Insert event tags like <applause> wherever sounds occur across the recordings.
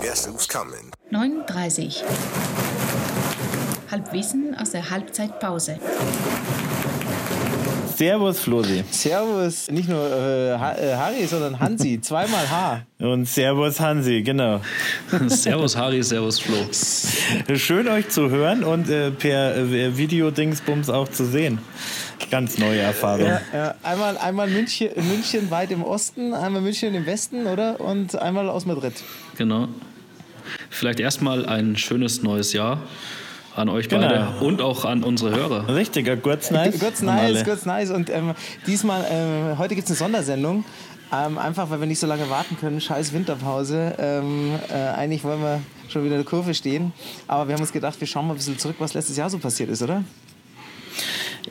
Guess who's coming? 9.30 Halbwissen aus der Halbzeitpause. Servus, Flosi. Servus, nicht nur äh, Ha- äh, Harry, sondern Hansi. <laughs> Zweimal H. Und Servus, Hansi, genau. <laughs> servus Harry, servus Flo. Schön euch zu hören und äh, per äh, Videodingsbums auch zu sehen. Ganz neue Erfahrung. Ja, ja. Einmal, einmal München, München weit im Osten, einmal München im Westen, oder? Und einmal aus Madrid. Genau. Vielleicht erstmal ein schönes neues Jahr an euch Genau. beide und auch an unsere Hörer. Richtiger, kurz nice. Kurz an nice, kurz nice. Und ähm, diesmal, ähm, heute gibt es eine Sondersendung. Ähm, einfach, weil wir nicht so lange warten können. Scheiß Winterpause. Ähm, äh, eigentlich wollen wir schon wieder in der Kurve stehen. Aber wir haben uns gedacht, wir schauen mal ein bisschen zurück, was letztes Jahr so passiert ist, oder?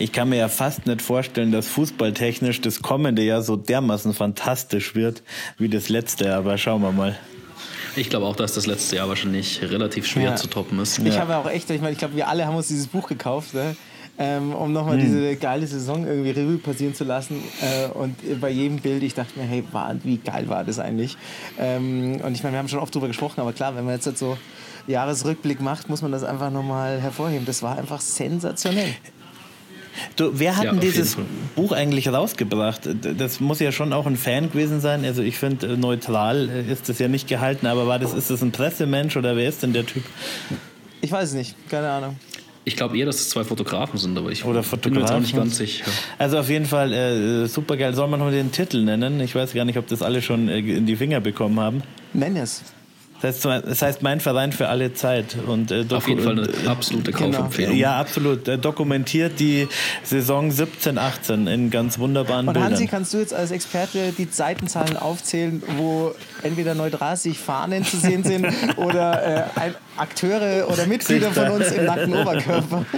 Ich kann mir ja fast nicht vorstellen, dass fußballtechnisch das kommende Jahr so dermaßen fantastisch wird wie das letzte, aber schauen wir mal. Ich glaube auch, dass das letzte Jahr wahrscheinlich relativ schwer Ja. zu toppen ist. Ich habe ja auch echt, ich meine, ich glaube, wir alle haben uns dieses Buch gekauft, ne? ähm, um nochmal Hm. diese geile Saison irgendwie Revue passieren zu lassen. Äh, und bei jedem Bild, ich dachte mir, hey, war, wie geil war das eigentlich? Ähm, und ich meine, wir haben schon oft drüber gesprochen, aber klar, wenn man jetzt halt so Jahresrückblick macht, muss man das einfach nochmal hervorheben. Das war einfach sensationell. Du, wer hat Ja, denn dieses. Buch eigentlich rausgebracht? Das muss ja schon auch ein Fan gewesen sein. Also ich finde, äh, neutral äh, ist das ja nicht gehalten, aber war das, ist das ein Pressemensch oder wer ist denn der Typ? Ich weiß es nicht, keine Ahnung. Ich glaube eher, dass es zwei Fotografen sind, aber ich Oder bin mir jetzt auch nicht Fotografen. ganz sicher. Also auf jeden Fall äh, super geil. Soll man noch den Titel nennen? Ich weiß gar nicht, ob das alle schon äh, in die Finger bekommen haben. Nenn es. Das heißt, das heißt mein Verein für alle Zeit. Und, äh, Auf jeden Fall eine äh, absolute Genau. Kaufempfehlung. Ja, absolut. Er dokumentiert die Saison 17, 18 in ganz wunderbaren Und Bildern. Hansi, kannst du jetzt als Experte die Seitenzahlen aufzählen, wo entweder neu 30 Fahnen zu sehen sind <laughs> oder äh, ein Akteure oder Mitglieder von uns im nackten Oberkörper? <laughs>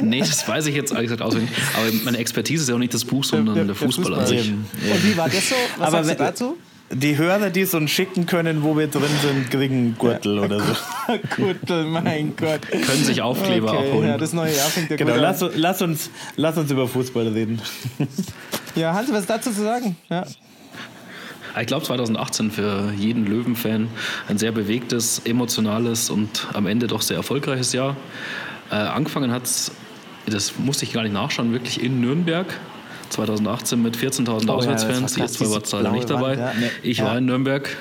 Nee, das weiß ich jetzt ehrlich gesagt auswendig. Aber meine Expertise ist ja auch nicht das Buch, sondern der, der Fußball, an Fußball. sich. Eben, Und wie war das so? Was Aber sagst du dazu? Die Hörer, die es uns schicken können, wo wir drin sind, kriegen einen Gürtel oder so. <laughs> Gürtel, mein <laughs> Gott. Können sich Aufkleber okay, abholen. Ja, das neue Jahr fängt ja Genau, gut lass, an. lass, uns, lass uns über Fußball reden. Ja, Hansi, was dazu zu sagen? Ja. Ich glaube 2018 für jeden Löwen-Fan ein sehr bewegtes, emotionales und am Ende doch sehr erfolgreiches Jahr. Äh, angefangen hat es, das musste ich gar nicht nachschauen, wirklich in Nürnberg. 2018 mit 14.000 Oh ja, war Auswärtsfans. zwei diese wart leider nicht dabei. Wand, ja. Nee. Ich Ja. war in Nürnberg.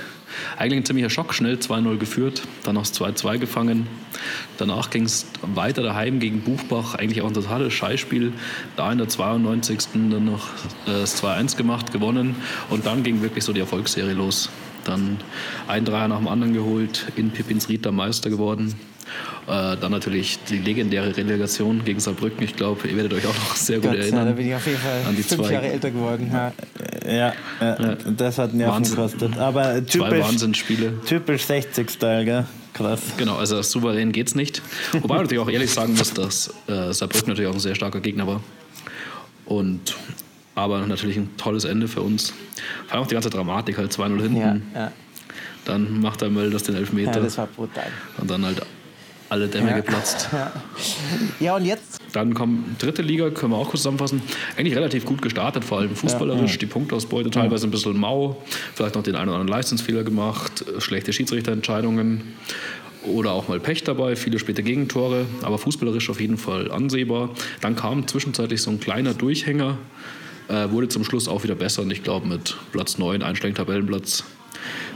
Eigentlich ein ziemlicher Schock, schnell 2-0 geführt, dann noch 2-2 gefangen. Danach ging es weiter daheim gegen Buchbach, eigentlich auch ein totales Scheißspiel. Da in der 92. dann noch äh, das 2-1 gemacht, gewonnen und dann ging wirklich so die Erfolgsserie los. Dann ein Dreier nach dem anderen geholt, in Pippins Ried der Meister geworden. Äh, dann natürlich die legendäre Relegation gegen Saarbrücken. Ich glaube, ihr werdet euch auch noch sehr gut Gott, ja, erinnern. da bin ich auf jeden Fall an die fünf zwei. Jahre älter geworden. Ja. Ja, ja, das hat Nerven Wahnsinn. gekostet. Aber Zwei typisch, Wahnsinnsspiele. typisch 60-Style, gell? Krass. Genau, also souverän geht's nicht. Wobei man natürlich auch ehrlich sagen muss, dass äh, Saarbrücken natürlich auch ein sehr starker Gegner war. Und aber natürlich ein tolles Ende für uns. Vor allem auch die ganze Dramatik, halt 2-0 hinten. Ja, ja. Dann macht der Mölders den ja, Elfmeter. das war brutal. und dann halt alle Dämme Ja. geplatzt. Ja, und jetzt? Dann kommt dritte Liga, können wir auch kurz zusammenfassen. Eigentlich relativ gut gestartet, vor allem fußballerisch. Die Punktausbeute teilweise ein bisschen mau. Vielleicht noch den einen oder anderen Leistungsfehler gemacht. Schlechte Schiedsrichterentscheidungen. Oder auch mal Pech dabei, viele späte Gegentore. Aber fußballerisch auf jeden Fall ansehbar. Dann kam zwischenzeitlich so ein kleiner Durchhänger. Äh, wurde zum Schluss auch wieder besser. Und ich glaube, mit Platz 9, einstelligen Tabellenplatz,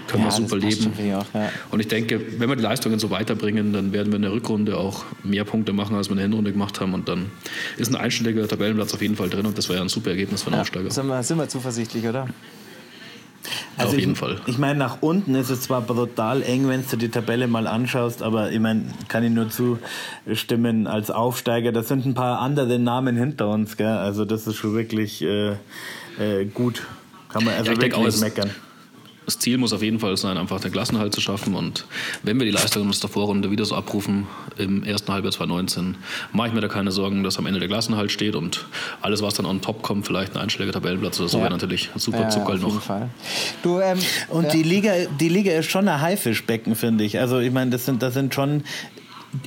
können Ja, wir super das leben. auch, ja. Und ich denke, wenn wir die Leistungen so weiterbringen, dann werden wir in der Rückrunde auch mehr Punkte machen, als wir in der Hinrunde gemacht haben. Und dann ist ein einstelliger Tabellenplatz auf jeden Fall drin. Und das wäre ja ein super Ergebnis für einen Aufsteiger. Sind wir, sind wir zuversichtlich, oder? auf jeden ich, Fall. Ich meine, nach unten ist es zwar brutal eng, wenn du die Tabelle mal anschaust, aber ich meine, kann ich nur zustimmen, als Aufsteiger, da sind ein paar andere Namen hinter uns, gell? Also das ist schon wirklich äh, äh, gut. Kann man also Ja, wirklich auch, meckern. Das Ziel muss auf jeden Fall sein, einfach den Klassenhalt zu schaffen. Und wenn wir die Leistungen aus der Vorrunde wieder so abrufen im ersten Halbjahr 2019, mache ich mir da keine Sorgen, dass am Ende der Klassenhalt steht und alles, was dann on top kommt, vielleicht ein einstelliger Tabellenplatz oder so, Ja. wäre natürlich ein super ja, jeden noch. Fall. Du, ähm, Und ja. die Liga, die Liga ist schon ein Haifischbecken, finde ich. Also ich meine, das sind, das sind schon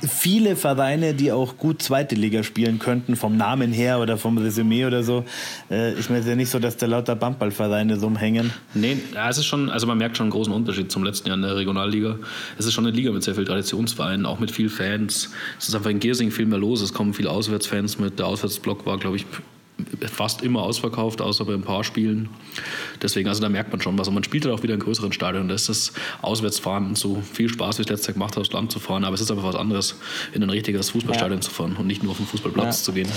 viele Vereine, die auch gut zweite Liga spielen könnten, vom Namen her oder vom Resümee oder so. Äh, ich meine, es ist ja nicht so, dass da lauter Bandballvereine so umhängen. Nee, es ist schon, also man merkt schon einen großen Unterschied zum letzten Jahr in der Regionalliga. Es ist schon eine Liga mit sehr vielen Traditionsvereinen, auch mit vielen Fans. Es ist einfach in Giersing viel mehr los. Es kommen viele Auswärtsfans mit. Der Auswärtsblock war, glaube ich, fast immer ausverkauft, außer bei ein paar Spielen. Deswegen, also da merkt man schon was. Und man spielt halt auch wieder in größeren Stadion. Da ist das Auswärtsfahren so viel Spaß, wie ich letztes Jahr gemacht habe, aufs Land zu fahren. Aber es ist einfach was anderes, in ein richtiges Fußballstadion ja. zu fahren und nicht nur auf den Fußballplatz ja. zu gehen.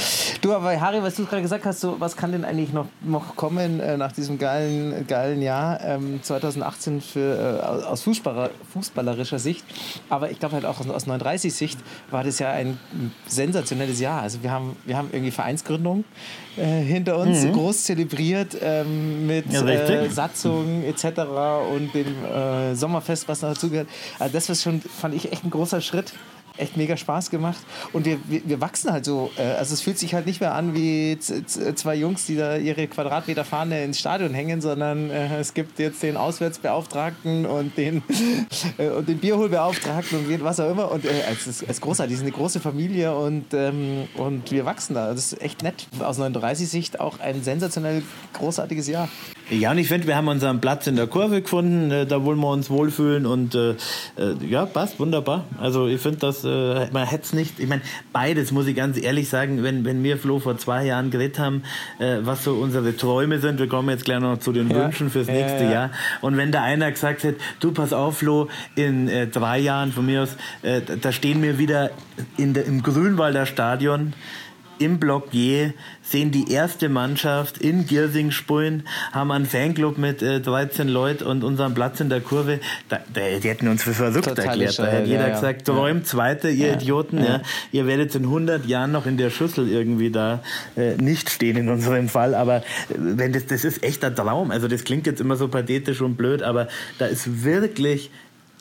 Du, aber Harry, was du gerade gesagt hast, so, was kann denn eigentlich noch, noch kommen äh, nach diesem geilen, geilen Jahr ähm, 2018 für, äh, aus Fußballer, fußballerischer Sicht? Aber ich glaube halt auch aus, aus 39-Sicht war das ja ein sensationelles Jahr. Also wir haben, wir haben irgendwie Vereinsgründung äh, hinter uns mhm. groß zelebriert ähm, mit ja, äh, Satzungen etc. und dem äh, Sommerfest, was dazugehört. Also das war schon, fand ich echt ein großer Schritt echt mega Spaß gemacht. Und wir, wir, wir wachsen halt so. Äh, also es fühlt sich halt nicht mehr an wie zwei Jungs, die da ihre Quadratmeter Fahne ins Stadion hängen, sondern äh, es gibt jetzt den Auswärtsbeauftragten und den, <laughs> äh, und den Bierholbeauftragten und was auch immer. Und es ist, es ist großartig, es ist eine große Familie und, ähm, und wir wachsen da. Das ist echt nett. Aus 39-Sicht auch ein sensationell großartiges Jahr. Ja, und ich finde, wir haben unseren Platz in der Kurve gefunden. Da wollen wir uns wohlfühlen und äh, ja, passt wunderbar. Also ich finde das äh, man hätte es nicht, ich meine, beides muss ich ganz ehrlich sagen, wenn, wenn wir Flo vor zwei Jahren geredet haben, äh, was so unsere Träume sind, wir kommen jetzt gleich noch zu den ja. Wünschen fürs nächste ja, Jahr. Und wenn da einer gesagt hätte, du pass auf, Flo, in äh, drei Jahren von mir aus, äh, da stehen wir wieder in der, im Grünwalder Stadion im Block J sehen die erste Mannschaft in Giersing spielen, haben einen Fanclub mit äh, 13 Leuten und unseren Platz in der Kurve. Da, da, die hätten uns für verrückt Total erklärt. Da hätte jeder ja, gesagt, ja. räumt Zweite, ihr ja. Idioten. Ja. Ihr werdet in 100 Jahren noch in der Schüssel irgendwie da äh, nicht stehen in unserem Fall. Aber äh, wenn das, das ist echt ein Traum. Also das klingt jetzt immer so pathetisch und blöd, aber da ist wirklich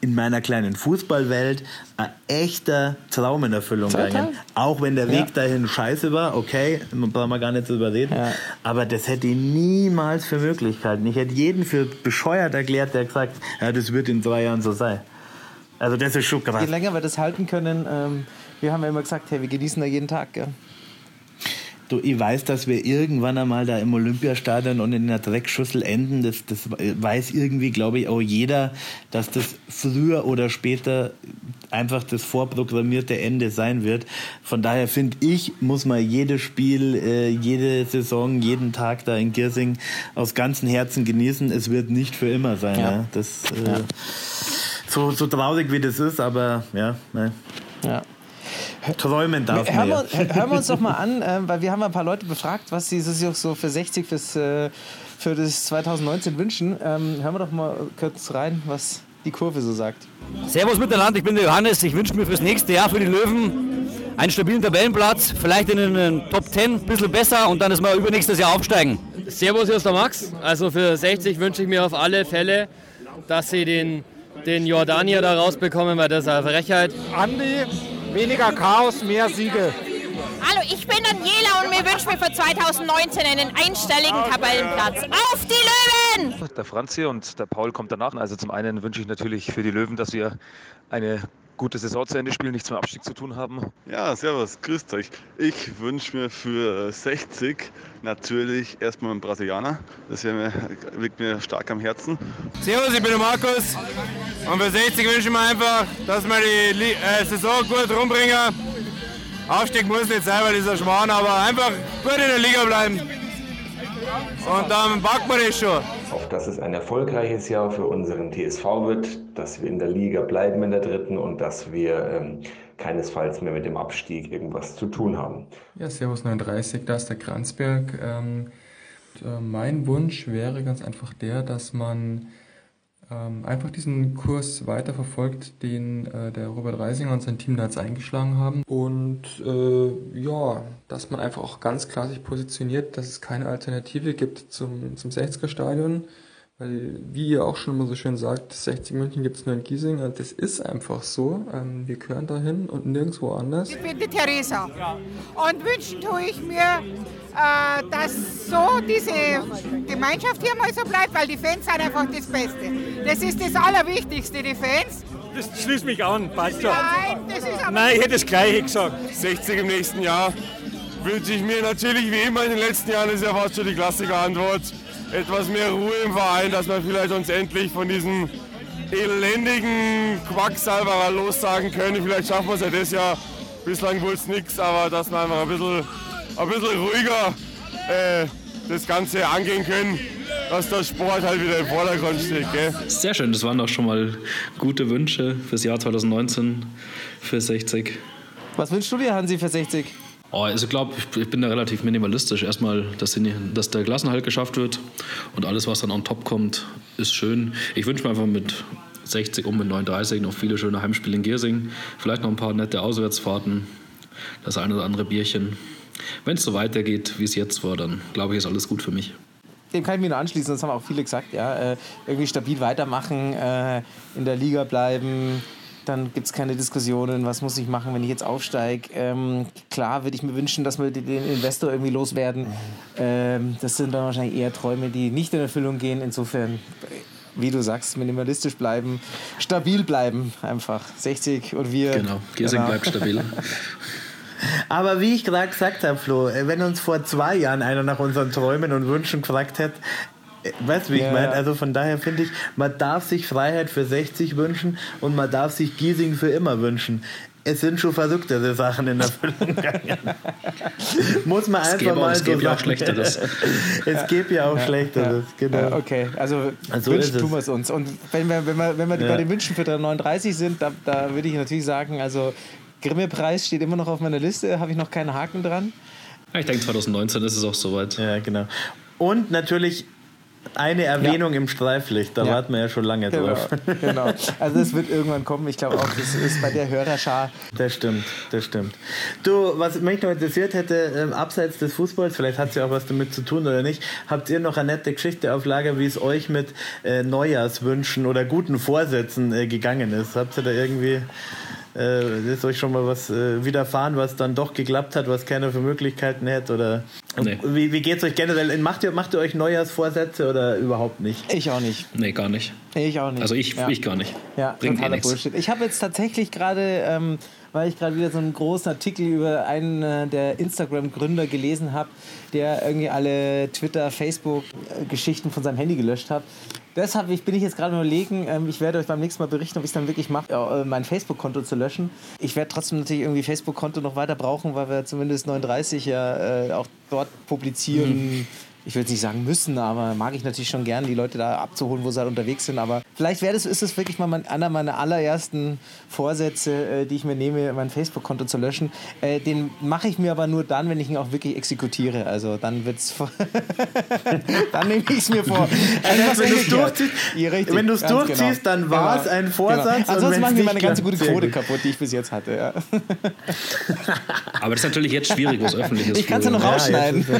in meiner kleinen Fußballwelt ein echter Traum in Erfüllung gegangen. Auch wenn der Weg ja. dahin scheiße war, okay, brauchen wir gar nicht zu überreden. Ja. Aber das hätte ich niemals für Möglichkeiten. Ich hätte jeden für bescheuert erklärt, der gesagt, ja, das wird in zwei Jahren so sein. Also das ist schon krass. Je länger wir das halten können, ähm, wir haben ja immer gesagt, hey, wir genießen da jeden Tag. Gell? Du, ich weiß, dass wir irgendwann einmal da im Olympiastadion und in der Dreckschüssel enden. Das, das weiß irgendwie, glaube ich, auch jeder, dass das früher oder später einfach das vorprogrammierte Ende sein wird. Von daher finde ich, muss man jedes Spiel, äh, jede Saison, jeden Tag da in Giersing aus ganzem Herzen genießen. Es wird nicht für immer sein. Ja. Ja. Das, äh, ja. So, so traurig wie das ist, aber ja. Ne. Ja. Träumen darf hören man ja. Hören wir uns doch mal <laughs> an, äh, weil wir haben ein paar Leute befragt, was sie sich so für 60 fürs, äh, für das 2019 wünschen. Ähm, hören wir doch mal kurz rein, was die Kurve so sagt. Servus miteinander, ich bin der Johannes. Ich wünsche mir fürs nächste Jahr für die Löwen einen stabilen Tabellenplatz, vielleicht in den Top 10 ein bisschen besser und dann ist wir übernächstes Jahr aufsteigen. Servus, hier ist der Max. Also für 60 wünsche ich mir auf alle Fälle, dass sie den, den Jordanier da rausbekommen, weil das ist eine Frechheit. Andi, Weniger Chaos, mehr Siege. Hallo, ich bin Daniela und mir wünsche mir für 2019 einen einstelligen Tabellenplatz. Auf die Löwen! Der Franz hier und der Paul kommt danach. Also zum einen wünsche ich natürlich für die Löwen, dass wir eine gute Saison zu Ende spielen, nichts mit Abstieg zu tun haben. Ja, servus, grüßt euch. Ich wünsche mir für 60 natürlich erstmal einen Brasilianer. Das mir, liegt mir stark am Herzen. Servus, ich bin der Markus. Und für 60 wünsche ich mir einfach, dass wir die äh, Saison gut rumbringen. Aufstieg muss nicht sein, weil dieser Schmarrn, aber einfach gut in der Liga bleiben. Und dann packen wir das schon auf dass es ein erfolgreiches Jahr für unseren TSV wird, dass wir in der Liga bleiben in der dritten und dass wir ähm, keinesfalls mehr mit dem Abstieg irgendwas zu tun haben. Ja, Servus 39, da ist der Kranzberg. Ähm, äh, mein Wunsch wäre ganz einfach der, dass man ähm, einfach diesen Kurs weiterverfolgt, den äh, der Robert Reisinger und sein Team da jetzt eingeschlagen haben. Und äh, ja, dass man einfach auch ganz klar sich positioniert, dass es keine Alternative gibt zum, zum 60er Stadion. Weil, wie ihr auch schon immer so schön sagt, 60 München gibt es nur in Giesing und das ist einfach so. Ähm, wir gehören dahin und nirgendwo anders. Ich bin die Theresa und wünschen tue ich mir, äh, dass so diese Gemeinschaft hier mal so bleibt, weil die Fans sind einfach das Beste. Das ist das Allerwichtigste, die Fans. das schließt mich an, passt schon. Nein, das ist aber Nein, ich hätte das Gleiche gesagt. 60 im nächsten Jahr wünsche ich mir natürlich wie immer in den letzten Jahren, ist ja fast schon die Klassiker-Antwort, etwas mehr Ruhe im Verein, dass wir vielleicht uns endlich von diesem elendigen Quacksalberer lossagen können. Vielleicht schaffen wir es ja das Jahr. Bislang wurde es nichts, aber dass wir einfach ein bisschen, ein bisschen ruhiger äh, das Ganze angehen können, dass der Sport halt wieder im Vordergrund steht. Gell? Sehr schön, das waren doch schon mal gute Wünsche fürs Jahr 2019 für 60. Was wünschst du dir, Hansi, für 60? Oh, also ich glaube, ich, bin da relativ minimalistisch. Erstmal, dass, die, dass der Klassenhalt geschafft wird und alles, was dann on top kommt, ist schön. Ich wünsche mir einfach mit 60 und mit 39 noch viele schöne Heimspiele in Giersing. Vielleicht noch ein paar nette Auswärtsfahrten, das eine oder andere Bierchen. Wenn es so weitergeht, wie es jetzt war, dann glaube ich, ist alles gut für mich. Dem kann ich mich nur anschließen, das haben auch viele gesagt. Ja, äh, irgendwie stabil weitermachen, äh, in der Liga bleiben, dann gibt es keine Diskussionen, was muss ich machen, wenn ich jetzt aufsteige. Ähm, klar würde ich mir wünschen, dass wir den Investor irgendwie loswerden. Ähm, das sind dann wahrscheinlich eher Träume, die nicht in Erfüllung gehen. Insofern, wie du sagst, minimalistisch bleiben, stabil bleiben einfach. 60 und wir. Genau, Giersing bleibt stabil. <laughs> Aber wie ich gerade gesagt habe, Flo, wenn uns vor zwei Jahren einer nach unseren Träumen und Wünschen gefragt hätte, Weißt du, wie Ja, ich meine? ja. Also von daher finde ich, man darf sich Freiheit für 60 wünschen und man darf sich Giesing für immer wünschen. Es sind schon verrücktere Sachen in Erfüllung gegangen. <laughs> Muss man Es einfach gäbe mal es so gäbe ja auch. Schlechteres. <laughs> es gibt ja auch Ja, Schlechteres, ja. genau. Okay, also So wünschen es. tun wir es uns. Und wenn wir, wenn wir, wenn wir Ja. bei den Wünschen für 39 sind, da, da würde ich natürlich sagen, also Grimme-Preis steht immer noch auf meiner Liste, habe ich noch keinen Haken dran. Ich denke, 2019 ist es auch soweit. Ja, genau. Und natürlich eine Erwähnung im Streiflicht, da Ja. warten wir ja schon lange Genau, drauf. <laughs> genau. Also das wird irgendwann kommen. Ich glaube auch, das ist bei der Hörerschar. Das stimmt, das stimmt. Du, was mich noch interessiert hätte, ähm, abseits des Fußballs, vielleicht hat es ja auch was damit zu tun oder nicht, habt ihr noch eine nette Geschichte auf Lager, wie es euch mit äh, Neujahrswünschen oder guten Vorsätzen äh, gegangen ist? Habt ihr da irgendwie, äh, ist euch schon mal was äh, widerfahren, was dann doch geklappt hat, was keiner für Möglichkeiten hätte? Oder Nee. wie, wie geht es euch generell? Macht ihr, macht ihr euch Neujahrsvorsätze oder überhaupt nicht? Ich auch nicht. Nee, gar nicht. Ich auch nicht. Also ich, Ja. ich gar nicht. Ja, Bringt eh nichts. Bullshit. Ich habe jetzt tatsächlich gerade, ähm, weil ich gerade wieder so einen großen Artikel über einen äh, der Instagram-Gründer gelesen habe, der irgendwie alle Twitter, Facebook-Geschichten von seinem Handy gelöscht hat. Deshalb bin ich jetzt gerade überlegen, ähm, ich werde euch beim nächsten Mal berichten, ob ich es dann wirklich mache, äh, mein Facebook-Konto zu löschen. Ich werde trotzdem natürlich irgendwie Facebook-Konto noch weiter brauchen, weil wir zumindest 39 ja äh, auch dort publizieren. Ich will jetzt nicht sagen müssen, aber mag ich natürlich schon gern, die Leute da abzuholen, wo sie halt unterwegs sind. Aber vielleicht wäre das, ist es wirklich mal mein, einer meiner allerersten Vorsätze, äh, die ich mir nehme, mein Facebook-Konto zu löschen. Äh, den mache ich mir aber nur dann, wenn ich ihn auch wirklich exekutiere. Also dann wird's. <laughs> dann nehme ich es mir vor. Also, <laughs> wenn du's umgekehrt. durchziehst- Ja, richtig, wenn ganz durchziehst, dann war's ein Vorsatz und Ansonsten machen wir meine ganze gute Quote kaputt, die ich bis jetzt hatte. Ja. Aber das ist natürlich jetzt schwierig, wo es <laughs> öffentlich ist. Ich kann's ja noch rausschneiden. Ja,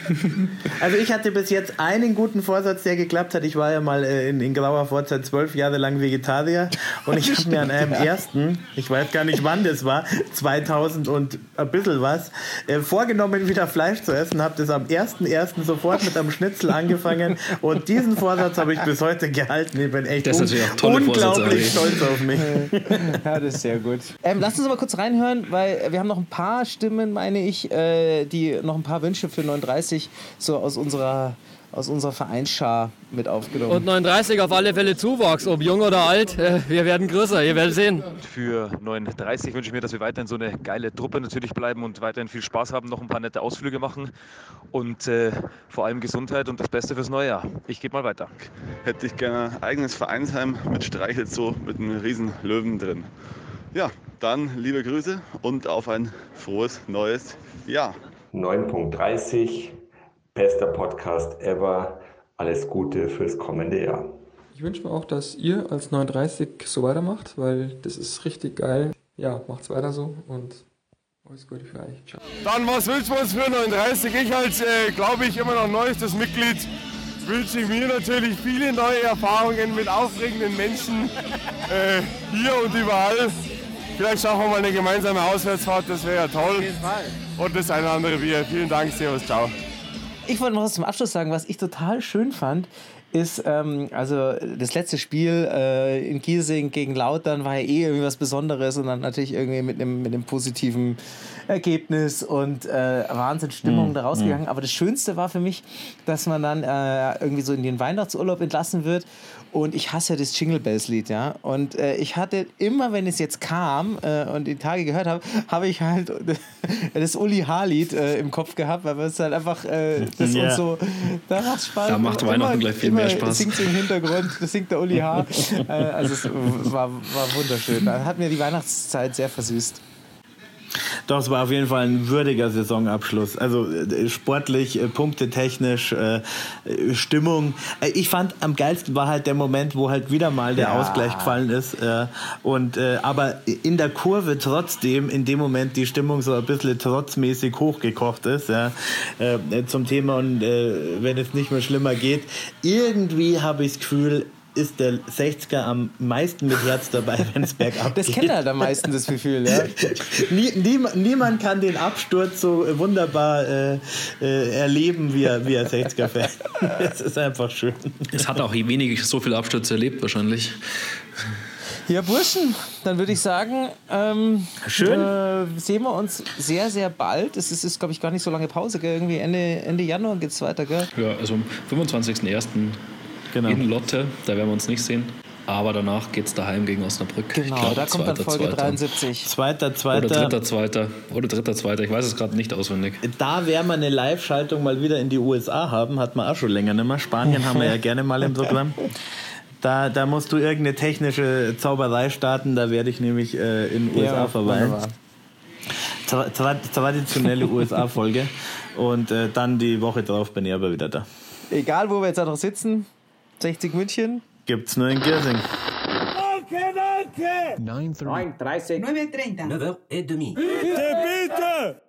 <laughs> Also ich hatte bis jetzt einen guten Vorsatz, der geklappt hat. Ich war ja mal äh, in, in grauer Vorzeit zwölf Jahre lang Vegetarier und ich <laughs> habe mir an einem ersten, ich weiß gar nicht wann das war, 2000 und ein bisschen was, äh, vorgenommen wieder Fleisch zu essen. Habe das am 1.1. sofort mit einem Schnitzel <laughs> angefangen und diesen Vorsatz habe ich bis heute gehalten. Ich bin echt un unglaublich stolz auf mich. Ja, das ist sehr gut. Ähm, lasst uns aber kurz reinhören, weil wir haben noch ein paar Stimmen, meine ich, äh, die noch ein paar Wünsche für 39 so aus unserer, aus unserer Vereinsschar mit aufgenommen. Und 39 auf alle Fälle Zuwachs, ob jung oder alt, äh, wir werden größer, ihr werdet sehen. Für 39 wünsche ich mir, dass wir weiterhin so eine geile Truppe natürlich bleiben und weiterhin viel Spaß haben, noch ein paar nette Ausflüge machen und äh, vor allem Gesundheit und das Beste fürs neue Jahr. Ich gebe mal weiter. Hätte ich gerne ein eigenes Vereinsheim mit Streichelzoo mit einem riesen Löwen drin. Ja, dann liebe Grüße und auf ein frohes neues Jahr. 9.30, bester Podcast ever. Alles Gute fürs kommende Jahr. Ich wünsche mir auch, dass ihr als 39 so weitermacht, weil das ist richtig geil. Ja, macht's weiter so und alles Gute für euch. Ciao. Dann was wünschen wir uns für 39? Ich als, äh, glaube ich, immer noch neuestes Mitglied wünsche ich mir natürlich viele neue Erfahrungen mit aufregenden Menschen äh, hier und überall. Vielleicht schaffen wir mal eine gemeinsame Auswärtsfahrt, das wäre ja toll. Und das eine oder andere Bier. Vielen Dank, Servus, ciao. Ich wollte noch was zum Abschluss sagen, was ich total schön fand. Ist, ähm, also das letzte Spiel äh, in Giesing gegen Lautern war ja eh irgendwie was Besonderes und dann natürlich irgendwie mit einem, mit einem positiven Ergebnis und äh, Wahnsinnsstimmung Mhm, da rausgegangen. Aber das Schönste war für mich, dass man dann äh, irgendwie so in den Weihnachtsurlaub entlassen wird und ich hasse ja das Jingle Bells Lied, ja. Und äh, ich hatte immer, wenn es jetzt kam äh, und die Tage gehört habe, habe ich halt <laughs> das Uli H-Lied äh, im Kopf gehabt, weil es halt einfach äh, das <laughs> Ja. uns so, da macht Spaß. Da macht Immer- Weihnachten gleich viel mehr immer Spaß. Singt im Hintergrund, das singt der Uli H. äh, also es war, war wunderschön. Hat mir die Weihnachtszeit sehr versüßt. Doch, es war auf jeden Fall ein würdiger Saisonabschluss. Also äh, sportlich, äh, punktetechnisch, äh, Stimmung. Ich fand am geilsten war halt der Moment, wo halt wieder mal der Ja. Ausgleich gefallen ist. Und, aber in der Kurve trotzdem in dem Moment die Stimmung so ein bisschen trotzmäßig hochgekocht ist. Ja, zum Thema und wenn es nicht mehr schlimmer geht. Irgendwie habe ich das Gefühl, ist der 60er am meisten mit Herz dabei, <laughs> wenn es bergab Das geht. kennt halt am meisten das Gefühl, ja. <laughs> Nie, niemand, niemand kann den Absturz so wunderbar äh, äh, erleben wie er, wie er 60er-Fan. <laughs> Es ist einfach schön. Es hat auch wenig so viele Abstürze erlebt wahrscheinlich. Ja, Burschen, dann würde ich sagen, ähm, Schön. Äh, sehen wir uns sehr, sehr bald. Es ist, ist glaube ich, gar nicht so lange Pause, gell? Irgendwie Ende, Ende Januar geht es weiter, gell? Ja, also am 25.01. Genau. in Lotte, da werden wir uns nicht sehen. Aber danach geht es daheim gegen Osnabrück. Genau, Ich glaub, da kommt dann zweiter, Folge zweiter. 73. Zweiter, Oder zweiter. dritter, zweiter. Oder dritter, zweiter. Ich weiß es gerade nicht auswendig. Da werden wir eine Live-Schaltung mal wieder in die USA haben. Hat man auch schon länger nicht mehr. Spanien haben wir ja gerne mal im Programm. Da, da musst du irgendeine technische Zauberei starten. Da werde ich nämlich äh, in den USA Ja, verweilen. Tra tra traditionelle USA-Folge. Und äh, dann die Woche drauf bin ich aber wieder da. Egal, wo wir jetzt auch noch sitzen, 60 München. Gibt's nur in Girsing. Danke, danke. 9.30. 9.30. 9.30. 9h30. Bitte, bitte.